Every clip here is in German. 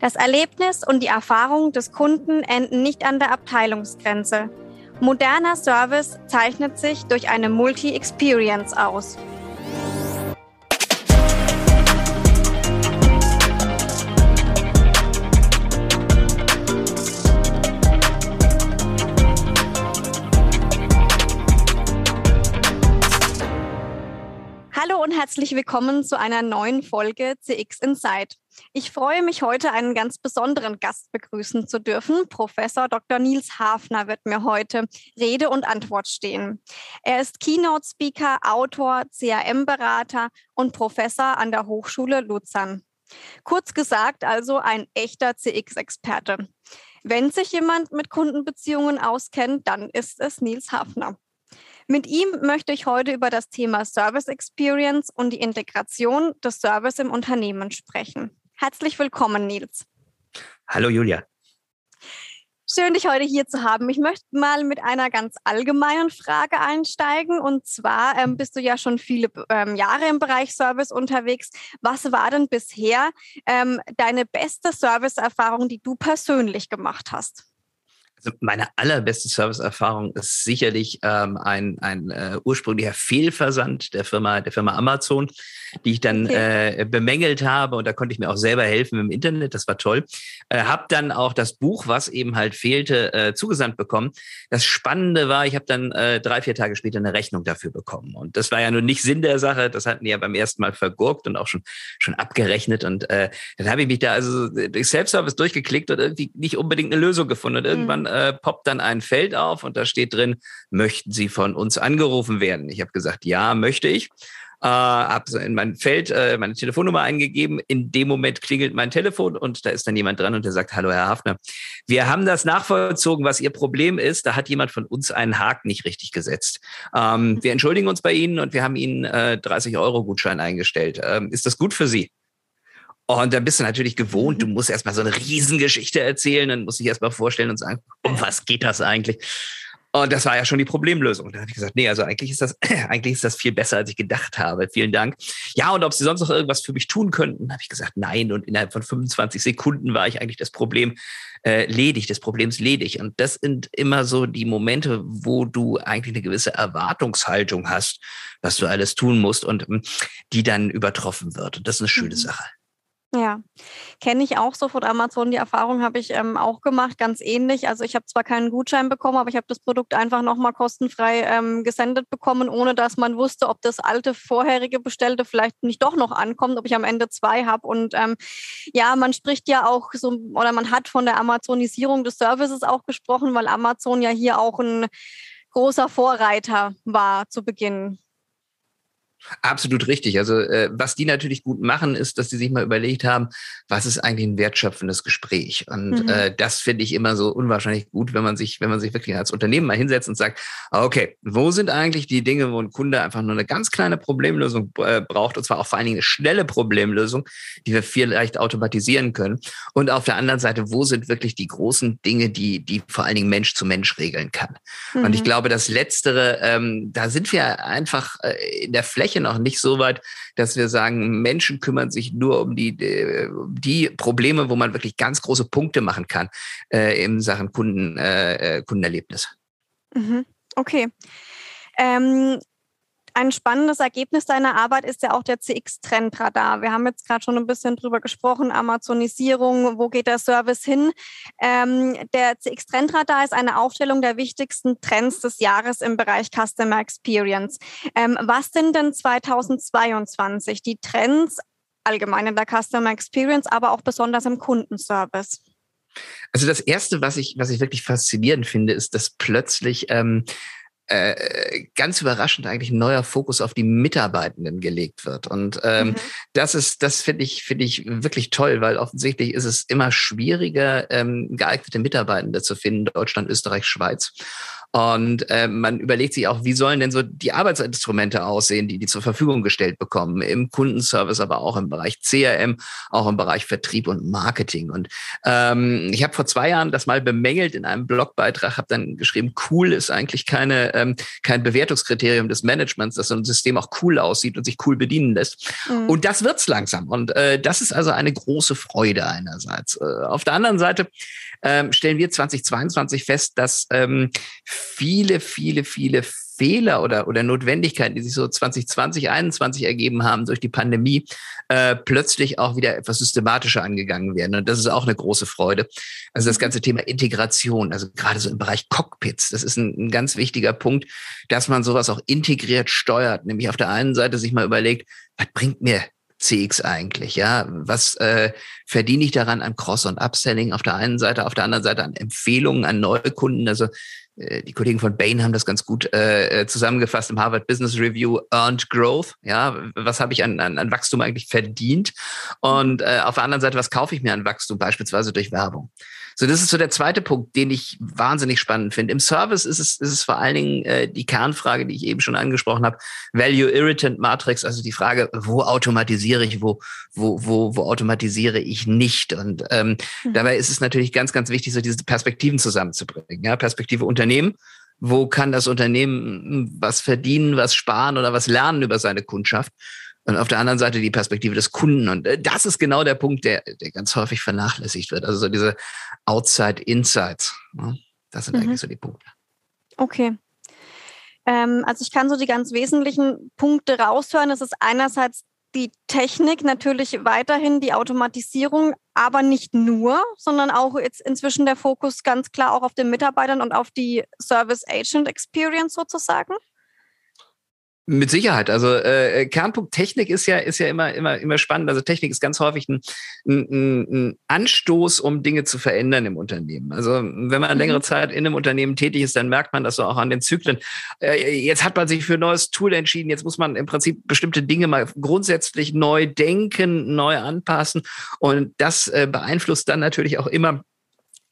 Das Erlebnis und die Erfahrung des Kunden enden nicht an der Abteilungsgrenze. Moderner Service zeichnet sich durch eine Multi-Experience aus. Hallo und herzlich willkommen zu einer neuen Folge CX Insight. Ich freue mich heute, einen ganz besonderen Gast begrüßen zu dürfen. Professor Dr. Nils Hafner wird mir heute Rede und Antwort stehen. Er ist Keynote-Speaker, Autor, CRM-Berater und Professor an der Hochschule Luzern. Kurz gesagt, also ein echter CX-Experte. Wenn sich jemand mit Kundenbeziehungen auskennt, dann ist es Nils Hafner. Mit ihm möchte ich heute über das Thema Service Experience und die Integration des Service im Unternehmen sprechen. Herzlich willkommen, Nils. Hallo, Julia. Schön, dich heute hier zu haben. Ich möchte mal mit einer ganz allgemeinen Frage einsteigen. Und zwar ähm, bist du ja schon viele ähm, Jahre im Bereich Service unterwegs. Was war denn bisher ähm, deine beste Serviceerfahrung, die du persönlich gemacht hast? Also meine allerbeste Serviceerfahrung ist sicherlich ähm, ein, ein äh, ursprünglicher Fehlversand der Firma, der Firma Amazon, die ich dann okay. äh, bemängelt habe und da konnte ich mir auch selber helfen im Internet. Das war toll. Äh, habe dann auch das Buch, was eben halt fehlte, äh, zugesandt bekommen. Das Spannende war, ich habe dann äh, drei, vier Tage später eine Rechnung dafür bekommen und das war ja nun nicht Sinn der Sache. Das hatten die ja beim ersten Mal vergurkt und auch schon schon abgerechnet und äh, dann habe ich mich da also durch Self-Service durchgeklickt und irgendwie nicht unbedingt eine Lösung gefunden und irgendwann mhm äh, poppt dann ein Feld auf und da steht drin, möchten Sie von uns angerufen werden? Ich habe gesagt, ja, möchte ich. Äh, habe in mein Feld äh, meine Telefonnummer eingegeben. In dem Moment klingelt mein Telefon und da ist dann jemand dran und der sagt, hallo Herr Hafner, wir haben das nachvollzogen, was Ihr Problem ist. Da hat jemand von uns einen Haken nicht richtig gesetzt. Ähm, wir entschuldigen uns bei Ihnen und wir haben Ihnen äh, 30 Euro Gutschein eingestellt. Ähm, ist das gut für Sie? Und dann bist du natürlich gewohnt, du mhm. musst erstmal so eine Riesengeschichte erzählen, dann musst du dich erstmal vorstellen und sagen, um was geht das eigentlich? Und das war ja schon die Problemlösung. Und dann habe ich gesagt, nee, also eigentlich ist das, eigentlich ist das viel besser, als ich gedacht habe. Vielen Dank. Ja, und ob Sie sonst noch irgendwas für mich tun könnten, habe ich gesagt, nein. Und innerhalb von 25 Sekunden war ich eigentlich das Problem äh, ledig, des Problems ledig. Und das sind immer so die Momente, wo du eigentlich eine gewisse Erwartungshaltung hast, was du alles tun musst und hm, die dann übertroffen wird. Und das ist eine schöne mhm. Sache. Ja, kenne ich auch so von Amazon. Die Erfahrung habe ich ähm, auch gemacht, ganz ähnlich. Also ich habe zwar keinen Gutschein bekommen, aber ich habe das Produkt einfach nochmal kostenfrei ähm, gesendet bekommen, ohne dass man wusste, ob das alte vorherige Bestellte vielleicht nicht doch noch ankommt, ob ich am Ende zwei habe. Und ähm, ja, man spricht ja auch so, oder man hat von der Amazonisierung des Services auch gesprochen, weil Amazon ja hier auch ein großer Vorreiter war zu Beginn. Absolut richtig. Also äh, was die natürlich gut machen, ist, dass sie sich mal überlegt haben, was ist eigentlich ein wertschöpfendes Gespräch. Und mhm. äh, das finde ich immer so unwahrscheinlich gut, wenn man sich, wenn man sich wirklich als Unternehmen mal hinsetzt und sagt, okay, wo sind eigentlich die Dinge, wo ein Kunde einfach nur eine ganz kleine Problemlösung äh, braucht, und zwar auch vor allen Dingen eine schnelle Problemlösung, die wir vielleicht automatisieren können. Und auf der anderen Seite, wo sind wirklich die großen Dinge, die, die vor allen Dingen Mensch zu Mensch regeln kann. Mhm. Und ich mhm. glaube, das Letztere, ähm, da sind wir einfach äh, in der Fläche Fläche noch nicht so weit, dass wir sagen, Menschen kümmern sich nur um die, äh, die Probleme, wo man wirklich ganz große Punkte machen kann äh, in Sachen Kunden, äh, äh Kundenerlebnis. Mhm. Okay. Ähm, ein spannendes Ergebnis deiner Arbeit ist ja auch der CX-Trendradar. Wir haben jetzt gerade schon ein bisschen drüber gesprochen, Amazonisierung, wo geht der Service hin? Ähm, der CX-Trendradar ist eine Aufstellung der wichtigsten Trends des Jahres im Bereich Customer Experience. Ähm, was sind denn 2022 die Trends allgemein in der Customer Experience, aber auch besonders im Kundenservice? Also das erste, was ich, was ich wirklich faszinierend finde, ist, dass plötzlich ähm, äh, ganz überraschend eigentlich ein neuer Fokus auf die Mitarbeitenden gelegt wird. Und ähm, mhm. das ist, das finde ich, finde ich wirklich toll, weil offensichtlich ist es immer schwieriger, ähm, geeignete Mitarbeitende zu finden, Deutschland, Österreich, Schweiz. Und äh, man überlegt sich auch, wie sollen denn so die Arbeitsinstrumente aussehen, die die zur Verfügung gestellt bekommen, im Kundenservice, aber auch im Bereich CRM, auch im Bereich Vertrieb und Marketing. Und ähm, ich habe vor zwei Jahren das mal bemängelt in einem Blogbeitrag, habe dann geschrieben, cool ist eigentlich keine, ähm, kein Bewertungskriterium des Managements, dass so ein System auch cool aussieht und sich cool bedienen lässt. Mhm. Und das wird's langsam. Und äh, das ist also eine große Freude einerseits. Äh, auf der anderen Seite ähm, stellen wir 2022 fest, dass ähm, viele, viele, viele Fehler oder, oder Notwendigkeiten, die sich so 2020, 2021 ergeben haben durch die Pandemie, äh, plötzlich auch wieder etwas systematischer angegangen werden. Und das ist auch eine große Freude. Also das mhm. ganze Thema Integration, also gerade so im Bereich Cockpits, das ist ein, ein ganz wichtiger Punkt, dass man sowas auch integriert steuert. Nämlich auf der einen Seite sich mal überlegt, was bringt mir CX eigentlich? Ja, was äh, verdiene ich daran an Cross- und Upselling auf der einen Seite, auf der anderen Seite an Empfehlungen an neue Kunden? Also äh, die Kollegen von Bain haben das ganz gut äh, zusammengefasst im Harvard Business Review, Earned Growth. Ja, was habe ich an, an, an Wachstum eigentlich verdient? Und äh, auf der anderen Seite, was kaufe ich mir an Wachstum, beispielsweise durch Werbung? So, das ist so der zweite Punkt, den ich wahnsinnig spannend finde. Im Service ist es, ist es vor allen Dingen äh, die Kernfrage, die ich eben schon angesprochen habe, Value Irritant Matrix, also die Frage, wo automatisiere ich, wo, wo, wo, wo automatisiere ich nicht? Und ähm, mhm. dabei ist es natürlich ganz, ganz wichtig, so diese Perspektiven zusammenzubringen. Ja, Perspektive Unternehmen, wo kann das Unternehmen was verdienen, was sparen oder was lernen über seine Kundschaft? Und auf der anderen Seite die Perspektive des Kunden. Und äh, das ist genau der Punkt, der, der ganz häufig vernachlässigt wird. Also so diese Outside-Insights. Ne? Das sind mhm. eigentlich so die Punkte. Okay. Ähm, also ich kann so die ganz wesentlichen Punkte raushören. Es ist einerseits die Technik, natürlich weiterhin die Automatisierung, aber nicht nur, sondern auch jetzt inzwischen der Fokus ganz klar auch auf den Mitarbeitern und auf die Service Agent Experience sozusagen. Mit Sicherheit. Also äh, Kernpunkt Technik ist ja ist ja immer immer immer spannend. Also Technik ist ganz häufig ein, ein, ein Anstoß, um Dinge zu verändern im Unternehmen. Also wenn man längere mhm. Zeit in einem Unternehmen tätig ist, dann merkt man das so auch an den Zyklen. Äh, jetzt hat man sich für ein neues Tool entschieden. Jetzt muss man im Prinzip bestimmte Dinge mal grundsätzlich neu denken, neu anpassen und das äh, beeinflusst dann natürlich auch immer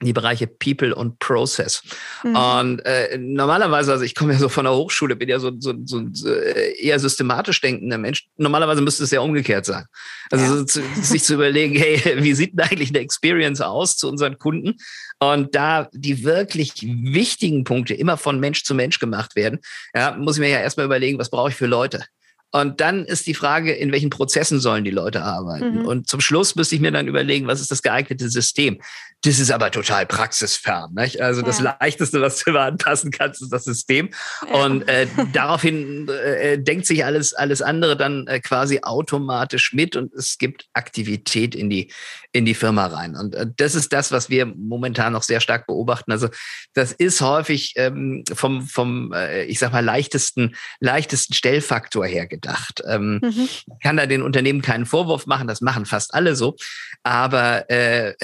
die Bereiche People und Process. Mhm. Und äh, normalerweise, also ich komme ja so von der Hochschule, bin ja so, so, so, so äh, eher systematisch denkender Mensch. Normalerweise müsste es ja umgekehrt sein. Also ja. so zu, sich zu überlegen, hey, wie sieht denn eigentlich eine Experience aus zu unseren Kunden? Und da die wirklich wichtigen Punkte immer von Mensch zu Mensch gemacht werden, ja, muss ich mir ja erstmal überlegen, was brauche ich für Leute? Und dann ist die Frage, in welchen Prozessen sollen die Leute arbeiten? Mhm. Und zum Schluss müsste ich mir dann überlegen, was ist das geeignete System? Das ist aber total praxisfern. Nicht? Also ja. das Leichteste, was du immer anpassen kannst, ist das System. Ja. Und äh, daraufhin äh, denkt sich alles, alles andere dann äh, quasi automatisch mit und es gibt Aktivität in die, in die Firma rein. Und äh, das ist das, was wir momentan noch sehr stark beobachten. Also das ist häufig ähm, vom, vom äh, ich sag mal, leichtesten, leichtesten Stellfaktor her gedacht. Ähm, mhm. Kann da den Unternehmen keinen Vorwurf machen, das machen fast alle so. Aber äh,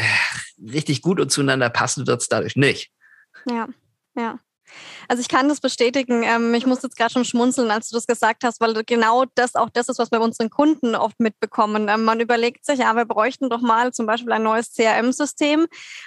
richtig gut und zueinander passen wird es dadurch nicht. Ja, ja. Also ich kann das bestätigen. Ähm, ich musste jetzt gerade schon schmunzeln, als du das gesagt hast, weil genau das auch das ist, was wir bei unseren Kunden oft mitbekommen. Ähm, man überlegt sich, ja, wir bräuchten doch mal zum Beispiel ein neues CRM-System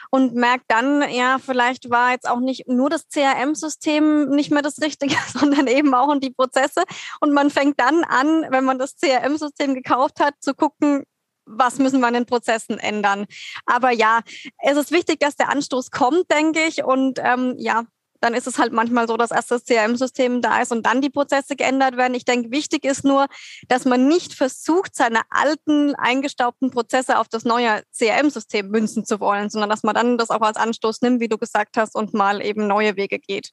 und merkt dann, ja, vielleicht war jetzt auch nicht nur das CRM-System nicht mehr das Richtige, sondern eben auch in die Prozesse. Und man fängt dann an, wenn man das CRM-System gekauft hat, zu gucken, was müssen wir an den Prozessen ändern. Aber ja, es ist wichtig, dass der Anstoß kommt, denke ich. Und ähm, ja, dann ist es halt manchmal so, dass erst das CRM-System da ist und dann die Prozesse geändert werden. Ich denke, wichtig ist nur, dass man nicht versucht, seine alten, eingestaubten Prozesse auf das neue CRM-System münzen zu wollen, sondern dass man dann das auch als Anstoß nimmt, wie du gesagt hast, und mal eben neue Wege geht.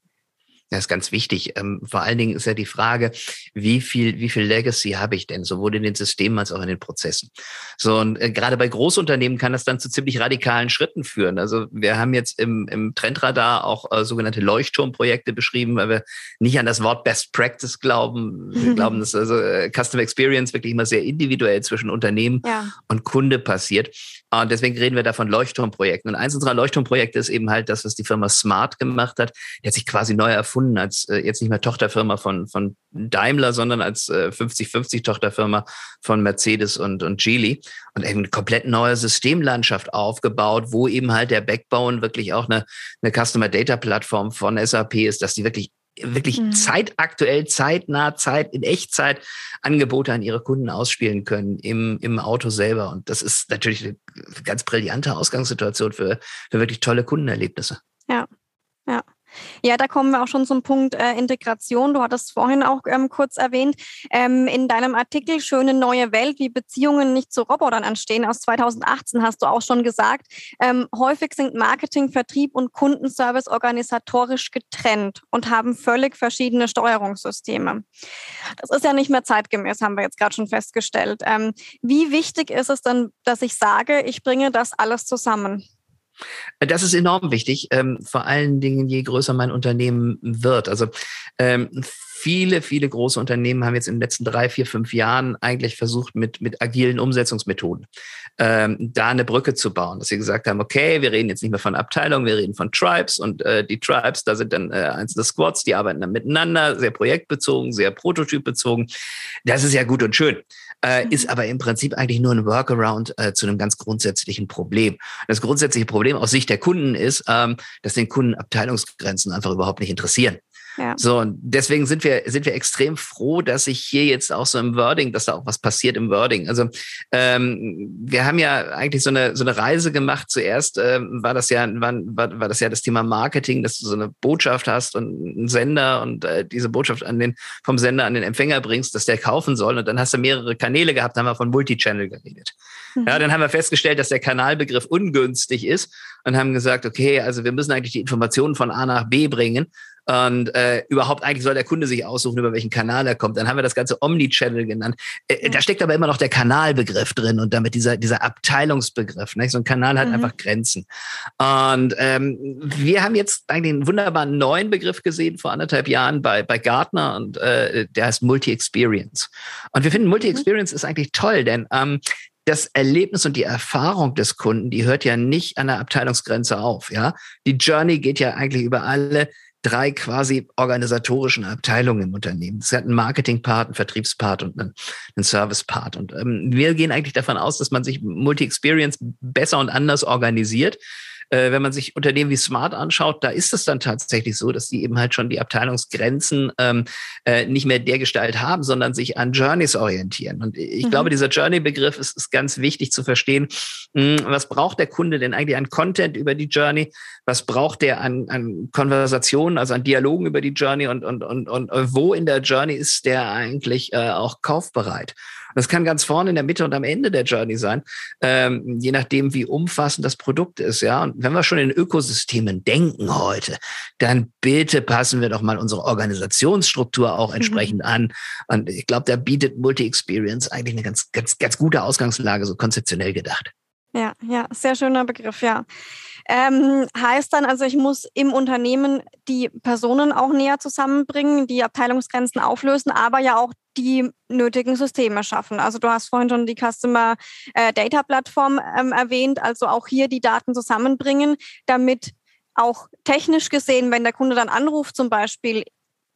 Das ist ganz wichtig. Ähm, vor allen Dingen ist ja die Frage, wie viel, wie viel Legacy habe ich denn, sowohl in den Systemen als auch in den Prozessen. So, und äh, gerade bei Großunternehmen kann das dann zu ziemlich radikalen Schritten führen. Also wir haben jetzt im, im Trendradar auch äh, sogenannte Leuchtturmprojekte beschrieben, weil wir nicht an das Wort Best Practice glauben. Wir glauben, dass also äh, Customer Experience wirklich immer sehr individuell zwischen Unternehmen ja. und Kunde passiert. Und deswegen reden wir da von Leuchtturmprojekten. Und eins unserer Leuchtturmprojekte ist eben halt das, was die Firma Smart gemacht hat. Die hat sich quasi neu erfunden erfunden als äh, jetzt nicht mehr Tochterfirma von, von Daimler, sondern als äh, 50-50 Tochterfirma von Mercedes und, und Geely und eben eine komplett neue Systemlandschaft aufgebaut, wo eben halt der Backbone wirklich auch eine, eine Customer Data Plattform von SAP ist, dass die wirklich wirklich mhm. zeitaktuell, zeitnah, Zeit in Echtzeit Angebote an ihre Kunden ausspielen können im, im Auto selber. Und das ist natürlich eine ganz brillante Ausgangssituation für, für wirklich tolle Kundenerlebnisse. Ja, ja. Ja, da kommen wir auch schon zum Punkt äh, Integration. Du hattest vorhin auch ähm, kurz erwähnt, ähm, in deinem Artikel Schöne neue Welt, wie Beziehungen nicht zu Robotern entstehen, aus 2018 hast du auch schon gesagt, ähm, häufig sind Marketing, Vertrieb und Kundenservice organisatorisch getrennt und haben völlig verschiedene Steuerungssysteme. Das ist ja nicht mehr zeitgemäß, haben wir jetzt gerade schon festgestellt. Ähm, wie wichtig ist es denn, dass ich sage, ich bringe das alles zusammen? Das ist enorm wichtig, ähm, vor allen Dingen, je größer mein Unternehmen wird. Also ähm, viele, viele große Unternehmen haben jetzt in den letzten drei, vier, fünf Jahren eigentlich versucht, mit, mit agilen Umsetzungsmethoden ähm, da eine Brücke zu bauen, dass sie gesagt haben, okay, wir reden jetzt nicht mehr von Abteilungen, wir reden von Tribes und äh, die Tribes, da sind dann äh, einzelne Squads, die arbeiten dann miteinander, sehr projektbezogen, sehr prototypbezogen. Das ist ja gut und schön äh, mhm. ist aber im Prinzip eigentlich nur ein Workaround äh, zu einem ganz grundsätzlichen Problem. Das grundsätzliche Problem aus Sicht der Kunden ist, ähm, dass den Kunden Abteilungsgrenzen einfach überhaupt nicht interessieren. Ja. So, und deswegen sind wir, sind wir extrem froh, dass sich hier jetzt auch so im Wording, dass da auch was passiert im Wording. Also ähm, wir haben ja eigentlich so eine, so eine Reise gemacht. Zuerst ähm, war das ja, war, war, war das ja das Thema Marketing, dass du so eine Botschaft hast und einen Sender und äh, diese Botschaft an den, vom Sender an den Empfänger bringst, dass der kaufen soll. Und dann hast du mehrere Kanäle gehabt, haben wir von Multichannel geredet. Mhm. Ja, dann haben wir festgestellt, dass der Kanalbegriff ungünstig ist und haben gesagt, okay, also wir müssen eigentlich die Informationen von A nach B bringen und äh, überhaupt eigentlich soll der Kunde sich aussuchen, über welchen Kanal er kommt. Dann haben wir das Ganze Omnichannel genannt. Äh, Da steckt aber immer noch der Kanalbegriff drin und damit dieser, dieser Abteilungsbegriff. Ne? So ein Kanal hat mhm. einfach Grenzen. Und ähm, wir haben jetzt eigentlich einen wunderbaren neuen Begriff gesehen vor anderthalb Jahren bei, bei Gartner und äh, der heißt Multi-Experience. Und wir finden, Multi-Experience mhm. ist eigentlich toll, denn ähm, das Erlebnis und die Erfahrung des Kunden, die hört ja nicht an der Abteilungsgrenze auf, ja. Die Journey geht ja eigentlich über alle drei quasi organisatorischen Abteilungen im Unternehmen. Es hat einen Marketing-Part, einen Vertriebspart und einen, einen Service-Part. Und ähm, wir gehen eigentlich davon aus, dass man sich Multi-Experience besser und anders organisiert äh, wenn man sich Unternehmen wie Smart anschaut, da ist es dann tatsächlich so, dass die eben halt schon die Abteilungsgrenzen ähm, äh, nicht mehr der Gestalt haben, sondern sich an Journeys orientieren. Und ich mhm. glaube, dieser Journey-Begriff ist, ist ganz wichtig zu verstehen. Hm, was braucht der Kunde denn eigentlich an Content über die Journey? Was braucht der an, an Konversationen, also an Dialogen über die Journey und, und, und, und wo in der Journey ist der eigentlich äh, auch kaufbereit? Das kann ganz vorne in der Mitte und am Ende der Journey sein, ähm, je nachdem, wie umfassend das Produkt ist. Ja, und wenn wir schon in Ökosystemen denken heute, dann bitte passen wir doch mal unsere Organisationsstruktur auch mhm. entsprechend mhm. an. Und ich glaube, da bietet Multi-Experience eigentlich eine ganz, ganz, ganz gute Ausgangslage, so konzeptionell gedacht. Ja, ja, sehr schöner Begriff, ja. Ähm, heißt dann also, ich muss im Unternehmen die Personen auch näher zusammenbringen, die Abteilungsgrenzen auflösen, aber ja auch die nötigen Systeme schaffen. Also du hast vorhin schon die Customer äh, Data Plattform ähm, erwähnt, also auch hier die Daten zusammenbringen, damit auch technisch gesehen, wenn der Kunde dann anruft zum Beispiel,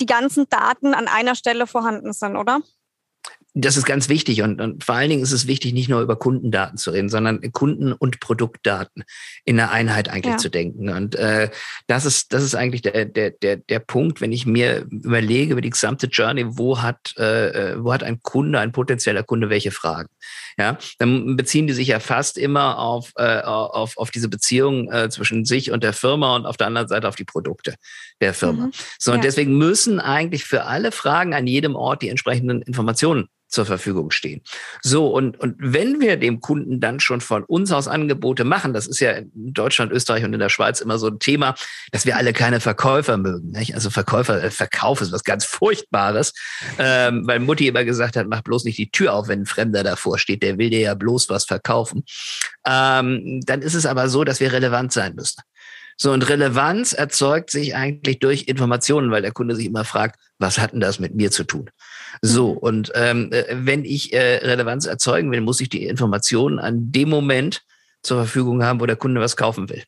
die ganzen Daten an einer Stelle vorhanden sind, oder? Das ist ganz wichtig und, und vor allen Dingen ist es wichtig, nicht nur über Kundendaten zu reden, sondern Kunden- und Produktdaten in der Einheit eigentlich ja. zu denken. Und äh, das ist das ist eigentlich der der der der Punkt, wenn ich mir überlege über die gesamte Journey, wo hat äh, äh, wo hat ein Kunde, ein potenzieller Kunde welche Fragen? Ja, dann beziehen die sich ja fast immer auf äh, auf auf diese Beziehung äh, zwischen sich und der Firma und auf der anderen Seite auf die Produkte der Firma. Mhm. So und ja. deswegen müssen eigentlich für alle Fragen an jedem Ort die entsprechenden Informationen zur Verfügung stehen. So, und, und wenn wir dem Kunden dann schon von uns aus Angebote machen, das ist ja in Deutschland, Österreich und in der Schweiz immer so ein Thema, dass wir alle keine Verkäufer mögen. Nicht? Also Verkäufer, äh, Verkauf ist was ganz Furchtbares, ähm, weil Mutti immer gesagt hat, mach bloß nicht die Tür auf, wenn ein Fremder davor steht, der will dir ja bloß was verkaufen. Ähm, dann ist es aber so, dass wir relevant sein müssen. So, und Relevanz erzeugt sich eigentlich durch Informationen, weil der Kunde sich immer fragt, was hat denn das mit mir zu tun? So, mhm. und ähm, äh, wenn ich äh, Relevanz erzeugen will, muss ich die Informationen an dem Moment zur Verfügung haben, wo der Kunde was kaufen will.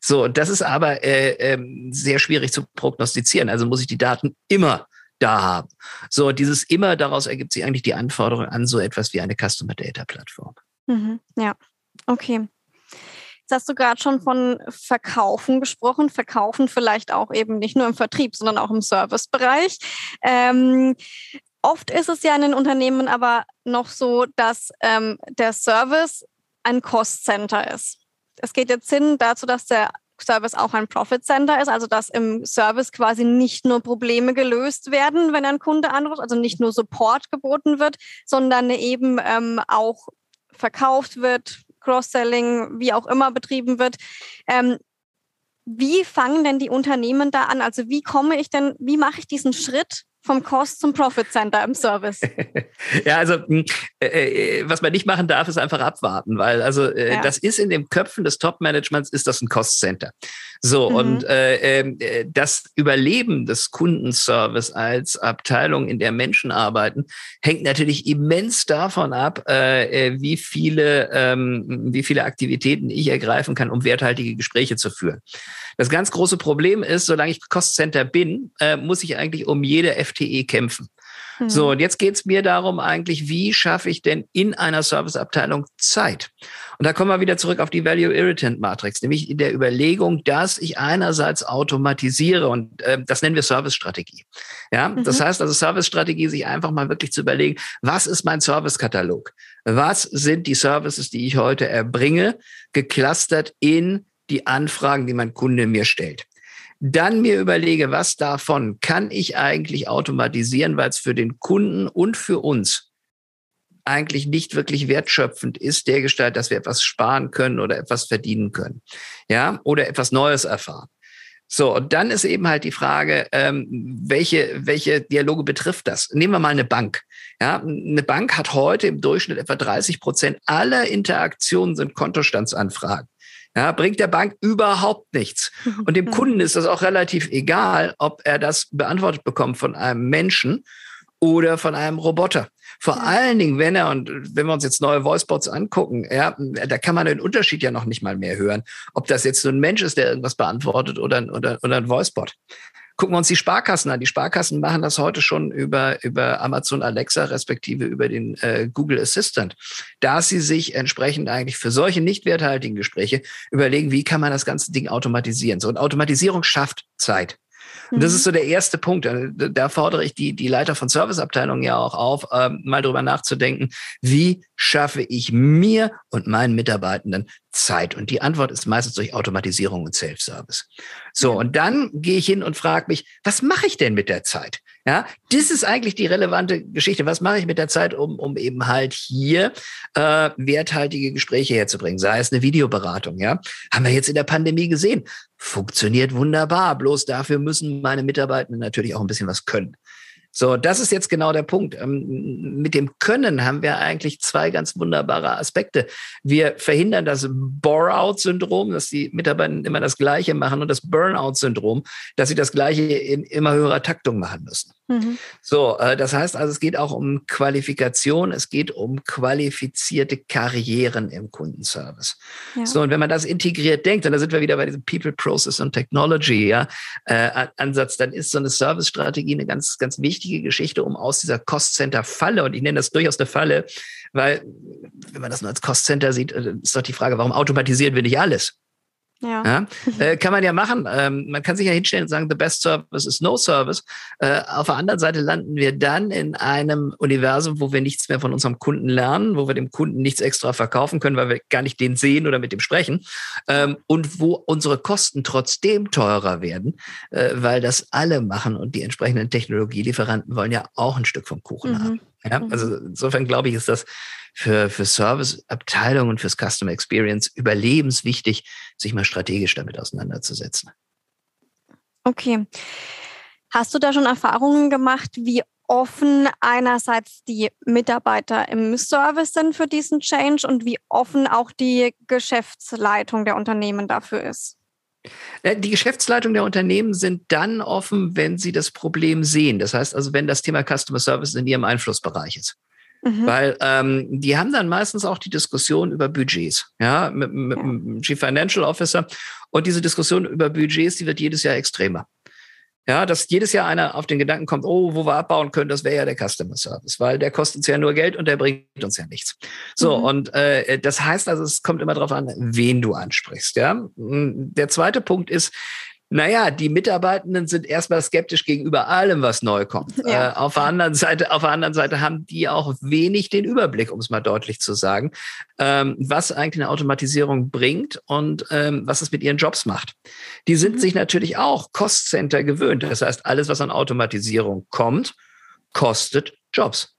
So, das ist aber äh, äh, sehr schwierig zu prognostizieren. Also muss ich die Daten immer da haben. So, dieses immer, daraus ergibt sich eigentlich die Anforderung an so etwas wie eine Customer Data Plattform. Mhm, ja, okay. Jetzt hast du gerade schon von Verkaufen gesprochen. Verkaufen vielleicht auch eben nicht nur im Vertrieb, sondern auch im Servicebereich. Ähm, oft ist es ja in den Unternehmen aber noch so, dass ähm, der Service ein Cost Center ist. Es geht jetzt hin dazu, dass der Service auch ein Profit Center ist, also dass im Service quasi nicht nur Probleme gelöst werden, wenn ein Kunde anruft, also nicht nur Support geboten wird, sondern eben ähm, auch verkauft wird, Cross-Selling, wie auch immer betrieben wird. Ähm, wie fangen denn die Unternehmen da an? Also wie komme ich denn, wie mache ich diesen Schritt vom Cost zum Profit Center im Service. ja, also hm, äh, äh, was man nicht machen darf, ist einfach abwarten, weil also äh, ja. das ist in den Köpfen des Top-Managements ist das ein Cost Center. So mhm. und äh, ähm, äh, das Überleben des Kundenservice als Abteilung, in der Menschen arbeiten, hängt natürlich immens davon ab, äh, äh, wie viele ähm, wie viele Aktivitäten ich ergreifen kann, um werthaltige Gespräche zu führen. Das ganz große Problem ist, solange ich Cost Center bin, äh, muss ich eigentlich um jede FTE kämpfen. Mhm. So, und jetzt geht es mir darum eigentlich, wie schaffe ich denn in einer Serviceabteilung Zeit? Und da kommen wir wieder zurück auf die Value Irritant Matrix, nämlich in der Überlegung, dass ich einerseits automatisiere und äh, das nennen wir Service-Strategie. Ja, mhm. das heißt also Service-Strategie, sich einfach mal wirklich zu überlegen, was ist mein Service-Katalog? Was sind die Services, die ich heute erbringe, geclustert in die Anfragen, die mein Kunde mir stellt. Dann mir überlege, was davon kann ich eigentlich automatisieren, weil es für den Kunden und für uns eigentlich nicht wirklich wertschöpfend ist, der Gestalt, dass wir etwas sparen können oder etwas verdienen können. Ja, oder etwas Neues erfahren. So, und dann ist eben halt die Frage, ähm, welche, welche Dialoge betrifft das? Nehmen wir mal eine Bank. Ja, eine Bank hat heute im Durchschnitt etwa 30 Prozent aller Interaktionen sind Kontostandsanfragen ja, bringt der Bank überhaupt nichts. Und dem Kunden ist das auch relativ egal, ob er das beantwortet bekommt von einem Menschen oder von einem Roboter. Vor allen Dingen, wenn er, und wenn wir uns jetzt neue Voicebots angucken, ja, da kann man den Unterschied ja noch nicht mal mehr hören, ob das jetzt so ein Mensch ist, der irgendwas beantwortet oder, oder, oder ein Voicebot. Gucken wir uns die Sparkassen an. Die Sparkassen machen das heute schon über, über Amazon Alexa, respektive über den äh, Google Assistant. Da sie sich entsprechend eigentlich für solche nicht werthaltigen Gespräche überlegen, wie kann man das ganze Ding automatisieren. So, und Automatisierung schafft Zeit. Und das ist so der erste Punkt. Äh, da fordere ich die, die Leiter von Serviceabteilungen ja auch auf, ähm, mal drüber nachzudenken, wie schaffe ich mir und meinen Mitarbeitenden Zeit? Und die Antwort ist meistens durch Automatisierung und Self-Service. So, und dann gehe ich hin und frage mich, was mache ich denn mit der Zeit? Ja, das ist eigentlich die relevante Geschichte. Was mache ich mit der Zeit, um, um eben halt hier äh, werthaltige Gespräche herzubringen? Sei es eine Videoberatung, ja. Haben wir jetzt in der Pandemie gesehen. Funktioniert wunderbar. Bloß dafür müssen meine Mitarbeitenden natürlich auch ein bisschen was können. So, das ist jetzt genau der Punkt. Ähm, mit dem Können haben wir eigentlich zwei ganz wunderbare Aspekte. Wir verhindern das Bore-out-Syndrom, dass die Mitarbeiter immer das Gleiche machen und das Burnout-Syndrom, dass sie das Gleiche in immer höherer Taktung machen müssen. Mhm. So, äh, das heißt also, es geht auch um Qualifikation, es geht um qualifizierte Karrieren im Kundenservice. Ja. So, und wenn man das integriert denkt, und da sind wir wieder bei diesem People, Process und Technology ja, äh, Ansatz, dann ist so eine Service-Strategie eine ganz, ganz wichtige Geschichte, um aus dieser Cost-Center-Falle, und ich nenne das durchaus eine Falle, weil, wenn man das nur als Cost-Center sieht, äh, ist doch die Frage, warum automatisieren wir nicht alles? Ja. ja? Äh, kann man ja machen. Ähm, man kann sich ja hinstellen und sagen, the best service is no service. Äh, auf der anderen Seite landen wir dann in einem Universum, wo wir nichts mehr von unserem Kunden lernen, wo wir dem Kunden nichts extra verkaufen können, weil wir gar nicht den sehen oder mit dem sprechen. Ähm, und wo unsere Kosten trotzdem teurer werden, äh, weil das alle machen und die entsprechenden Technologielieferanten wollen ja auch ein Stück vom Kuchen mhm. haben. Ja? Mhm. Also insofern glaube ich, ist das für, für Serviceabteilungen und fürs Customer Experience überlebenswichtig, sich mal strategisch damit auseinanderzusetzen. Okay. Hast du da schon Erfahrungen gemacht, wie offen einerseits die Mitarbeiter im Service sind für diesen Change und wie offen auch die Geschäftsleitung der Unternehmen dafür ist? Äh, die Geschäftsleitung der Unternehmen sind dann offen, wenn sie das Problem sehen. Das heißt also, wenn das Thema Customer Service in ihrem Einflussbereich ist. Mhm. Weil ähm, die haben dann meistens auch die Diskussion über Budgets, ja, mit, mit, ja. mit dem Chief Financial Officer. Und diese Diskussion über Budgets, die wird jedes Jahr extremer. Ja, dass jedes Jahr einer auf den Gedanken kommt, oh, wo wir abbauen können, das wäre ja der Customer Service, weil der kostet uns ja nur Geld und der bringt uns ja nichts. So, mhm. und äh, das heißt also, es kommt immer darauf an, wen du ansprichst. Ja, der zweite Punkt ist, naja, die Mitarbeitenden sind erstmal skeptisch gegenüber allem, was neu kommt. Ja. Äh, auf, der anderen Seite, auf der anderen Seite haben die auch wenig den Überblick, um es mal deutlich zu sagen, ähm, was eigentlich eine Automatisierung bringt und ähm, was es mit ihren Jobs macht. Die sind mhm. sich natürlich auch Cost Center gewöhnt. Das heißt, alles, was an Automatisierung kommt, kostet Jobs.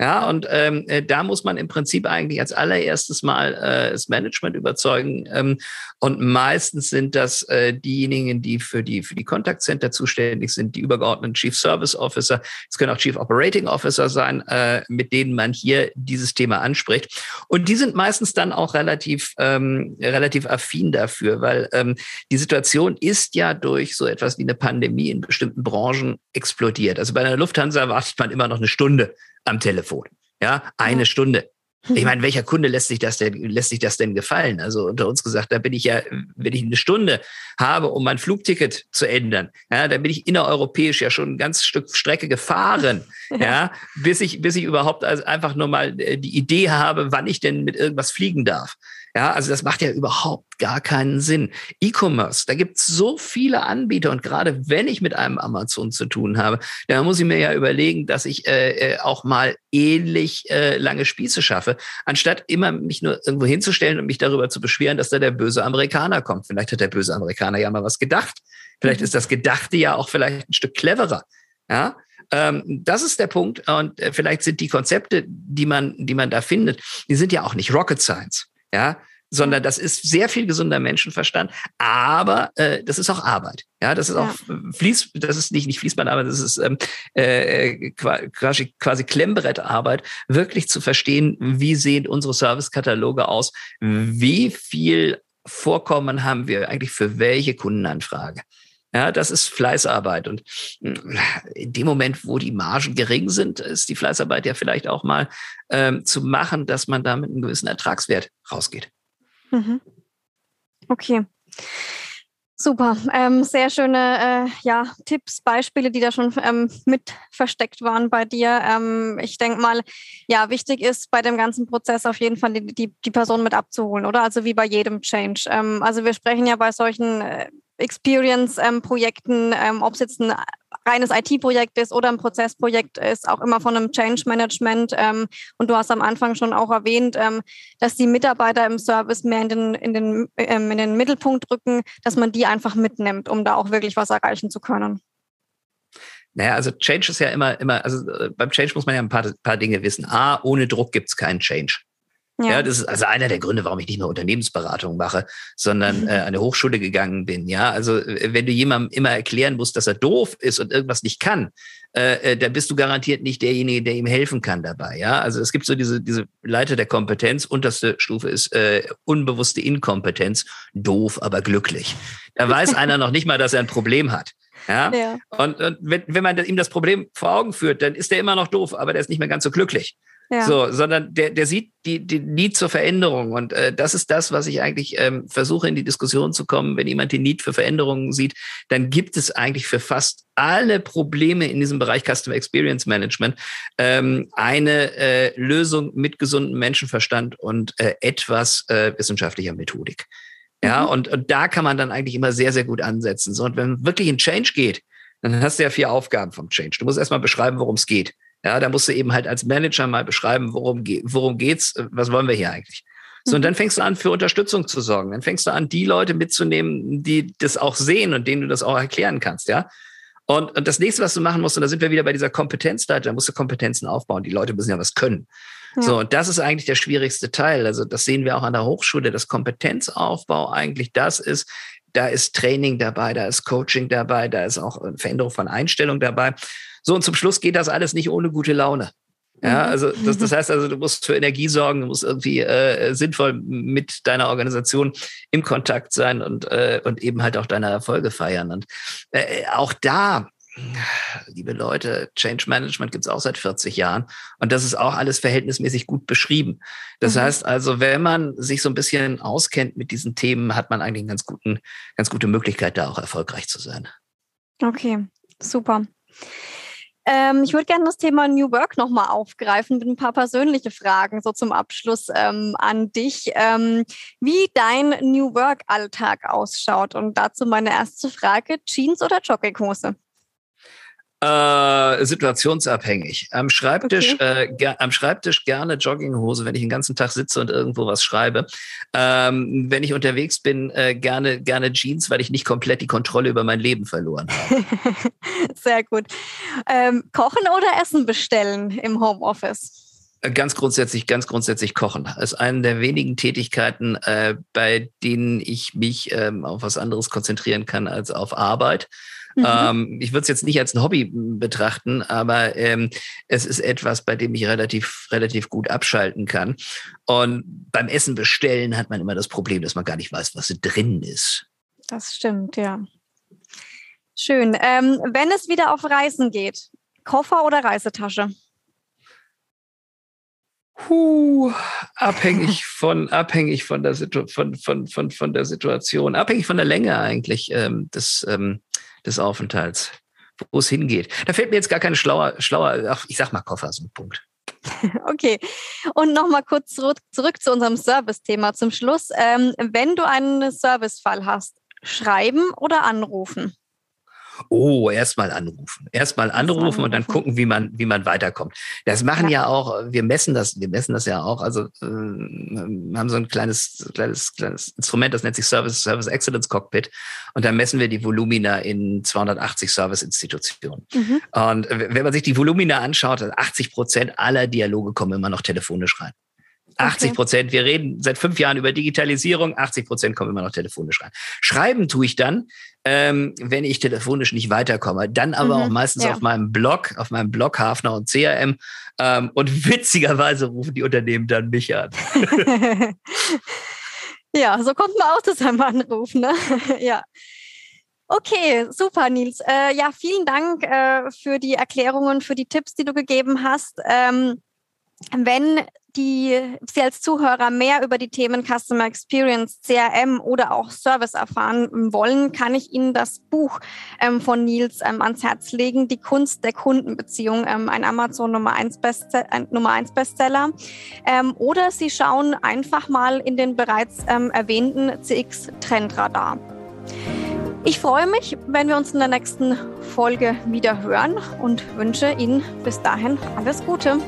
Ja, und ähm, äh, da muss man im Prinzip eigentlich als allererstes mal äh, das Management überzeugen. Ähm, und meistens sind das äh, diejenigen, die für die für die Contact Center zuständig sind, die übergeordneten Chief Service Officer. Es können auch Chief Operating Officer sein, äh, mit denen man hier dieses Thema anspricht. Und die sind meistens dann auch relativ ähm, relativ affin dafür, weil ähm, die Situation ist ja durch so etwas wie eine Pandemie in bestimmten Branchen explodiert. Also bei einer Lufthansa wartet man immer noch eine Stunde am Telefon. Ja, eine ja. Stunde. Ich meine, welcher Kunde lässt sich das denn, lässt sich das denn gefallen? Also unter uns gesagt, da bin ich ja, wenn ich eine Stunde habe, um mein Flugticket zu ändern, ja, da bin ich innereuropäisch ja schon ein ganz Stück Strecke gefahren, ja, bis ich, bis ich überhaupt also einfach nur mal äh, die Idee habe, wann ich denn mit irgendwas fliegen darf. Ja, also das macht ja überhaupt gar keinen Sinn. E-Commerce, da gibt es so viele Anbieter und gerade wenn ich mit einem Amazon zu tun habe, da muss ich mir ja überlegen, dass ich äh, äh, auch mal ähnlich äh, lange Spieße schaffe, anstatt immer mich nur irgendwo hinzustellen und mich darüber zu beschweren, dass da der böse Amerikaner kommt. Vielleicht hat der böse Amerikaner ja mal was gedacht. Vielleicht mhm. ist das Gedachte ja auch vielleicht ein Stück cleverer. Ja, ähm, das ist der Punkt. Und äh, vielleicht sind die Konzepte, die man, die man da findet, die sind ja auch nicht Rocket Science ja, sondern das ist sehr viel gesunder Menschenverstand, aber äh, das ist auch Arbeit. Ja, das ist auch ja. Fließ, das ist nicht, nicht Fließbandarbeit, das ist ähm, äh, quasi, quasi Klemmbrettarbeit, wirklich zu verstehen, wie sehen unsere Servicekataloge aus, wie viel Vorkommen haben wir eigentlich für welche Kundenanfrage. Ja, das ist Fleißarbeit. Und hm, in dem Moment, wo die Margen gering sind, ist die Fleißarbeit ja vielleicht auch mal ähm, zu machen, dass man da mit einem gewissen Ertragswert rausgeht. Mhm. Okay. Super, ähm, sehr schöne äh, ja, Tipps, Beispiele, die da schon ähm, mit versteckt waren bei dir. Ähm, ich denke mal, ja, wichtig ist bei dem ganzen Prozess auf jeden Fall die, die, die Person mit abzuholen, oder? Also wie bei jedem Change. Ähm, also wir sprechen ja bei solchen äh, Experience-Projekten, ähm, ähm, ob es jetzt ein reines IT-Projekt ist oder ein Prozessprojekt ist, auch immer von einem Change Management. Ähm, und du hast am Anfang schon auch erwähnt, ähm, dass die Mitarbeiter im Service mehr in den, in, den, ähm, in den Mittelpunkt rücken, dass man die einfach mitnimmt, um da auch wirklich was erreichen zu können. Naja, also Change ist ja immer, immer, also äh, beim Change muss man ja ein paar, paar Dinge wissen. A, ohne Druck gibt es keinen Change. Ja. ja. das ist also einer der Gründe, warum ich nicht mehr Unternehmensberatung mache, sondern äh, an eine Hochschule gegangen bin. Ja, also äh, wenn du jemandem immer erklären musst, dass er doof ist und irgendwas nicht kann, äh, äh, dann bist du garantiert nicht derjenige, der ihm helfen kann dabei. Ja, also es gibt so diese diese Leiter der Kompetenz. Unterste Stufe ist äh, unbewusste Inkompetenz, doof, aber glücklich. Da weiß einer noch nicht mal, dass er ein Problem hat. Ja? ja. Und, und wenn, wenn man ihm das Problem vor Augen führt, dann ist er immer noch doof, aber der ist nicht mehr ganz so glücklich. Ja. So, sondern der, der sieht die, die Need zur Veränderung. Und äh, das ist das, was ich eigentlich ähm, versuche in die Diskussion zu kommen. Wenn jemand die Need für Veränderungen sieht, dann gibt es eigentlich für fast alle Probleme in diesem Bereich Customer Experience Management ähm, eine äh, Lösung mit gesundem Menschenverstand und äh, etwas äh, wissenschaftlicher Methodik. Ja, mhm. und, und da kann man dann eigentlich immer sehr, sehr gut ansetzen. So, und wenn wirklich ein Change geht, dann hast du ja vier Aufgaben vom Change. Du musst erstmal beschreiben, worum es geht. Ja, da musst du eben halt als Manager mal beschreiben, worum, ge worum geht's, was wollen wir hier eigentlich. So, und dann fängst du an, für Unterstützung zu sorgen. Dann fängst du an, die Leute mitzunehmen, die das auch sehen und denen du das auch erklären kannst, ja. Und, und das nächste, was du machen musst, und da sind wir wieder bei dieser Kompetenz da musst du Kompetenzen aufbauen. Die Leute müssen ja was können. Ja. So, und das ist eigentlich der schwierigste Teil. Also, das sehen wir auch an der Hochschule, dass Kompetenzaufbau eigentlich das ist. Da ist Training dabei, da ist Coaching dabei, da ist auch Veränderung von Einstellung dabei. So, und zum Schluss geht das alles nicht ohne gute Laune. Ja, mhm. also das, das heißt also, du musst für Energie sorgen, du musst irgendwie äh, sinnvoll mit deiner Organisation im Kontakt sein und, äh, und eben halt auch deine Erfolge feiern. Und äh, auch da liebe Leute, Change Management gibt es auch seit 40 Jahren und das ist auch alles verhältnismäßig gut beschrieben. Das mhm. heißt also, wenn man sich so ein bisschen auskennt mit diesen Themen, hat man eigentlich eine ganz, guten, ganz gute Möglichkeit, da auch erfolgreich zu sein. Okay, super. Ähm, ich würde gerne das Thema New Work nochmal aufgreifen mit ein paar persönliche Fragen so zum Abschluss ähm, an dich, ähm, wie dein New Work-Alltag ausschaut. Und dazu meine erste Frage, Jeans oder Jogginghose? Äh, situationsabhängig. Am Schreibtisch, okay. äh, am Schreibtisch gerne Jogginghose, wenn ich den ganzen Tag sitze und irgendwo was schreibe. Ähm, wenn ich unterwegs bin, äh, gerne, gerne Jeans, weil ich nicht komplett die Kontrolle über mein Leben verloren habe. Sehr gut. Ähm, kochen oder Essen bestellen im Homeoffice? Äh, ganz grundsätzlich, ganz grundsätzlich kochen. Das ist eine der wenigen Tätigkeiten, äh, bei denen ich mich ähm, auf was anderes konzentrieren kann als auf Arbeit. Mhm. Ähm, ich würde es jetzt nicht als ein Hobby betrachten, aber ähm, es ist etwas, bei dem ich relativ, relativ gut abschalten kann. Und beim Essen bestellen hat man immer das Problem, dass man gar nicht weiß, was drin ist. Das stimmt, ja. Schön. Ähm, wenn es wieder auf Reisen geht, Koffer oder Reisetasche? Puh, abhängig von, abhängig von der, Situ von, von, von, von der Situation, abhängig von der Länge eigentlich ähm, des, ähm, des Aufenthalts, wo es hingeht. Da fällt mir jetzt gar keine schlauer, schlauer, ach, ich sag mal Koffer, so ein Punkt. Okay, und nochmal kurz zurück, zurück zu unserem Service-Thema zum Schluss. Ähm, wenn du einen Servicefall hast, schreiben oder anrufen? Oh, erstmal anrufen. Erstmal anrufen und dann gucken, wie man, wie man weiterkommt. Das machen ja. ja auch, wir messen das, wir messen das ja auch. Also äh, haben so ein kleines, kleines, kleines Instrument, das nennt sich Service, Service Excellence Cockpit. Und dann messen wir die Volumina in 280 Service-Institutionen. Mhm. Und wenn man sich die Volumina anschaut, 80 Prozent aller Dialoge kommen immer noch telefonisch rein. 80 Prozent. Okay. Wir reden seit fünf Jahren über Digitalisierung. 80 Prozent kommen immer noch telefonisch rein. Schreiben tue ich dann, ähm, wenn ich telefonisch nicht weiterkomme. Dann aber mhm, auch meistens ja. auf meinem Blog, auf meinem Blog Hafner und CRM. Ähm, und witzigerweise rufen die Unternehmen dann mich an. ja, so kommt man auch zu seinem Anruf, ne? ja. Okay, super, Nils. Äh, ja, vielen Dank äh, für die Erklärungen, für die Tipps, die du gegeben hast. Ähm, wenn die Sie als Zuhörer mehr über die Themen Customer Experience, CRM oder auch Service erfahren wollen, kann ich Ihnen das Buch ähm, von Nils ähm, ans Herz legen, Die Kunst der Kundenbeziehung, ähm, ein Amazon Nummer 1 Bestseller, Nummer 1 Bestseller. Oder Sie schauen einfach mal in den bereits ähm, erwähnten CX Trendradar. Ich freue mich, wenn wir uns in der nächsten Folge wieder hören und wünsche Ihnen bis dahin alles Gute.